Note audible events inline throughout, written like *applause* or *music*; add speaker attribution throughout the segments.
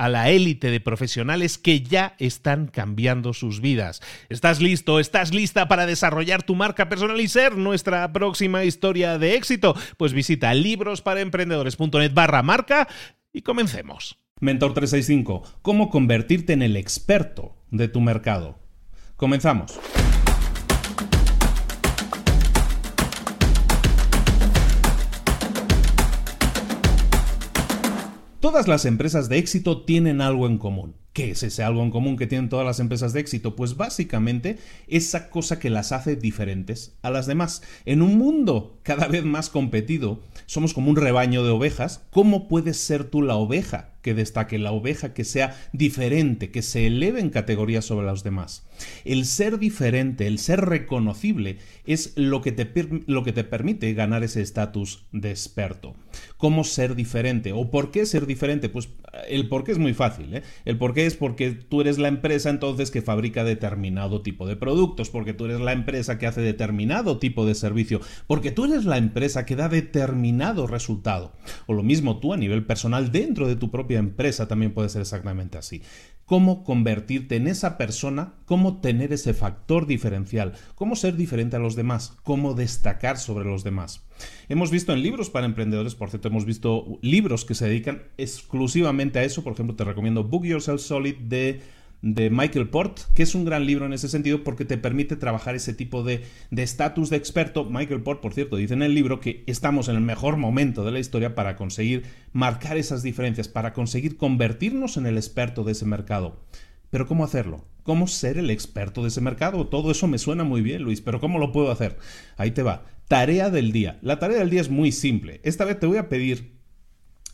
Speaker 1: a la élite de profesionales que ya están cambiando sus vidas. ¿Estás listo? ¿Estás lista para desarrollar tu marca personal y ser nuestra próxima historia de éxito? Pues visita librosparaemprendedores.net barra marca y comencemos.
Speaker 2: Mentor 365, ¿cómo convertirte en el experto de tu mercado? Comenzamos. Todas las empresas de éxito tienen algo en común. ¿Qué es ese algo en común que tienen todas las empresas de éxito? Pues básicamente esa cosa que las hace diferentes a las demás. En un mundo cada vez más competido, somos como un rebaño de ovejas. ¿Cómo puedes ser tú la oveja que destaque, la oveja que sea diferente, que se eleve en categoría sobre los demás? El ser diferente, el ser reconocible, es lo que te, lo que te permite ganar ese estatus de experto. ¿Cómo ser diferente? ¿O por qué ser diferente? Pues el por qué es muy fácil. ¿eh? El por qué es porque tú eres la empresa entonces que fabrica determinado tipo de productos, porque tú eres la empresa que hace determinado tipo de servicio, porque tú eres la empresa que da determinado resultado. O lo mismo tú a nivel personal dentro de tu propia empresa también puede ser exactamente así cómo convertirte en esa persona, cómo tener ese factor diferencial, cómo ser diferente a los demás, cómo destacar sobre los demás. Hemos visto en libros para emprendedores, por cierto, hemos visto libros que se dedican exclusivamente a eso. Por ejemplo, te recomiendo Book Yourself Solid de de Michael Port, que es un gran libro en ese sentido porque te permite trabajar ese tipo de estatus de, experto. Michael Port, por cierto, dice en el libro que estamos en el mejor momento de la historia para conseguir marcar esas diferencias, para conseguir convertirnos en el experto de ese mercado. Pero ¿cómo hacerlo? ¿Cómo ser el experto de ese mercado? Todo eso me suena muy bien, Luis, pero ¿cómo lo puedo hacer? Ahí te va. Tarea del día. La tarea del día es muy simple. Esta vez te voy a pedir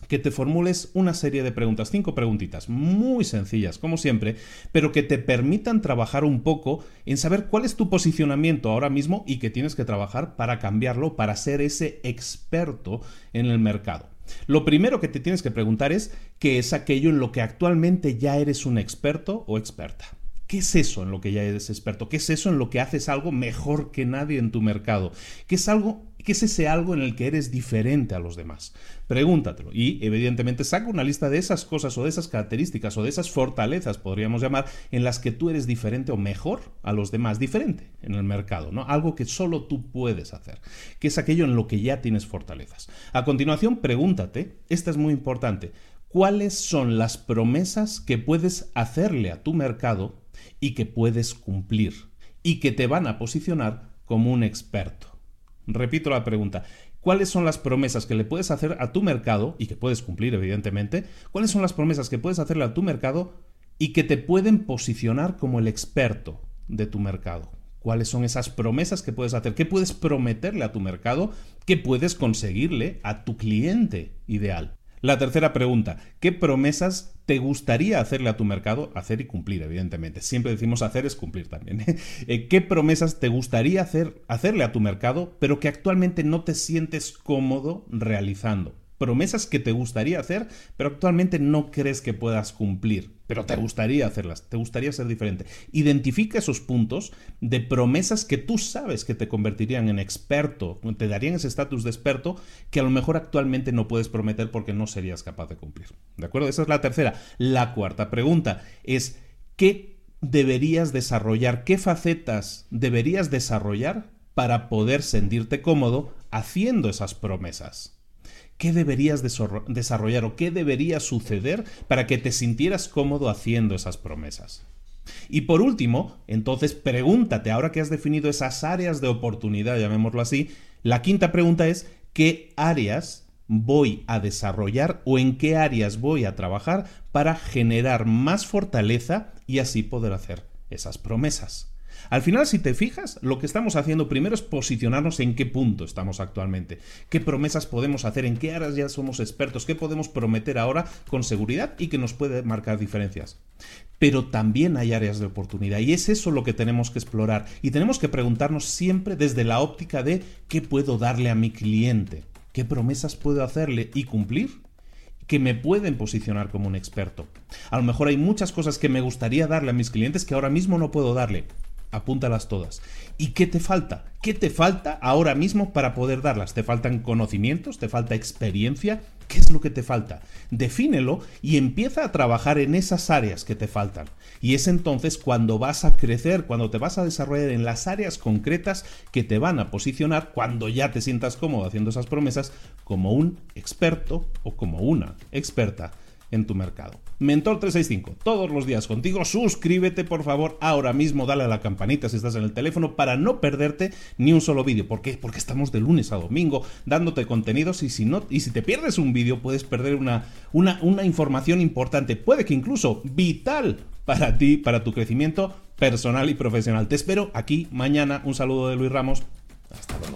Speaker 2: que te formules una serie de preguntas, cinco preguntitas, muy sencillas, como siempre, pero que te permitan trabajar un poco en saber cuál es tu posicionamiento ahora mismo y que tienes que trabajar para cambiarlo, para ser ese experto en el mercado. Lo primero que te tienes que preguntar es qué es aquello en lo que actualmente ya eres un experto o experta. ¿Qué es eso en lo que ya eres experto? ¿Qué es eso en lo que haces algo mejor que nadie en tu mercado? ¿Qué es algo ¿Qué es ese algo en el que eres diferente a los demás? Pregúntatelo y evidentemente saca una lista de esas cosas o de esas características o de esas fortalezas, podríamos llamar, en las que tú eres diferente o mejor a los demás, diferente en el mercado, ¿no? Algo que solo tú puedes hacer, que es aquello en lo que ya tienes fortalezas. A continuación, pregúntate, esta es muy importante, ¿cuáles son las promesas que puedes hacerle a tu mercado y que puedes cumplir y que te van a posicionar como un experto? Repito la pregunta. ¿Cuáles son las promesas que le puedes hacer a tu mercado y que puedes cumplir, evidentemente? ¿Cuáles son las promesas que puedes hacerle a tu mercado y que te pueden posicionar como el experto de tu mercado? ¿Cuáles son esas promesas que puedes hacer? ¿Qué puedes prometerle a tu mercado? ¿Qué puedes conseguirle a tu cliente ideal? La tercera pregunta, ¿qué promesas te gustaría hacerle a tu mercado? Hacer y cumplir, evidentemente. Siempre decimos hacer es cumplir también. *laughs* Eh, ¿Qué promesas te gustaría hacer, hacerle a tu mercado, pero que actualmente no te sientes cómodo realizando? Promesas que te gustaría hacer, pero actualmente no crees que puedas cumplir, pero te gustaría hacerlas, te gustaría ser diferente. Identifica esos puntos de promesas que tú sabes que te convertirían en experto, te darían ese estatus de experto que a lo mejor actualmente no puedes prometer porque no serías capaz de cumplir. ¿De acuerdo? Esa es la tercera. La cuarta pregunta es, ¿qué deberías desarrollar? ¿Qué facetas deberías desarrollar para poder sentirte cómodo haciendo esas promesas? ¿Qué deberías desarrollar o qué debería suceder para que te sintieras cómodo haciendo esas promesas? Y por último, entonces pregúntate, ahora que has definido esas áreas de oportunidad, llamémoslo así, la quinta pregunta es, ¿qué áreas voy a desarrollar o en qué áreas voy a trabajar para generar más fortaleza y así poder hacer esas promesas? Al final, si te fijas, lo que estamos haciendo primero es posicionarnos en qué punto estamos actualmente, qué promesas podemos hacer, en qué áreas ya somos expertos, qué podemos prometer ahora con seguridad y que nos puede marcar diferencias. Pero también hay áreas de oportunidad y es eso lo que tenemos que explorar. Y tenemos que preguntarnos siempre desde la óptica de qué puedo darle a mi cliente, qué promesas puedo hacerle y cumplir que me pueden posicionar como un experto. A lo mejor hay muchas cosas que me gustaría darle a mis clientes que ahora mismo no puedo darle apúntalas todas. ¿Y qué te falta? ¿Qué te falta ahora mismo para poder darlas? ¿Te faltan conocimientos? ¿Te falta experiencia? ¿Qué es lo que te falta? Defínelo y empieza a trabajar en esas áreas que te faltan. Y es entonces cuando vas a crecer, cuando te vas a desarrollar en las áreas concretas que te van a posicionar cuando ya te sientas cómodo haciendo esas promesas como un experto o como una experta en tu mercado. Mentor 365, todos los días contigo. Suscríbete, por favor, ahora mismo. Dale a la campanita si estás en el teléfono para no perderte ni un solo vídeo. ¿Por qué? Porque estamos de lunes a domingo dándote contenidos y si, no, y si te pierdes un vídeo puedes perder una, una, una información importante. Puede que incluso vital para ti, para tu crecimiento personal y profesional. Te espero aquí mañana. Un saludo de Luis Ramos. Hasta luego.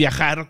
Speaker 1: viajar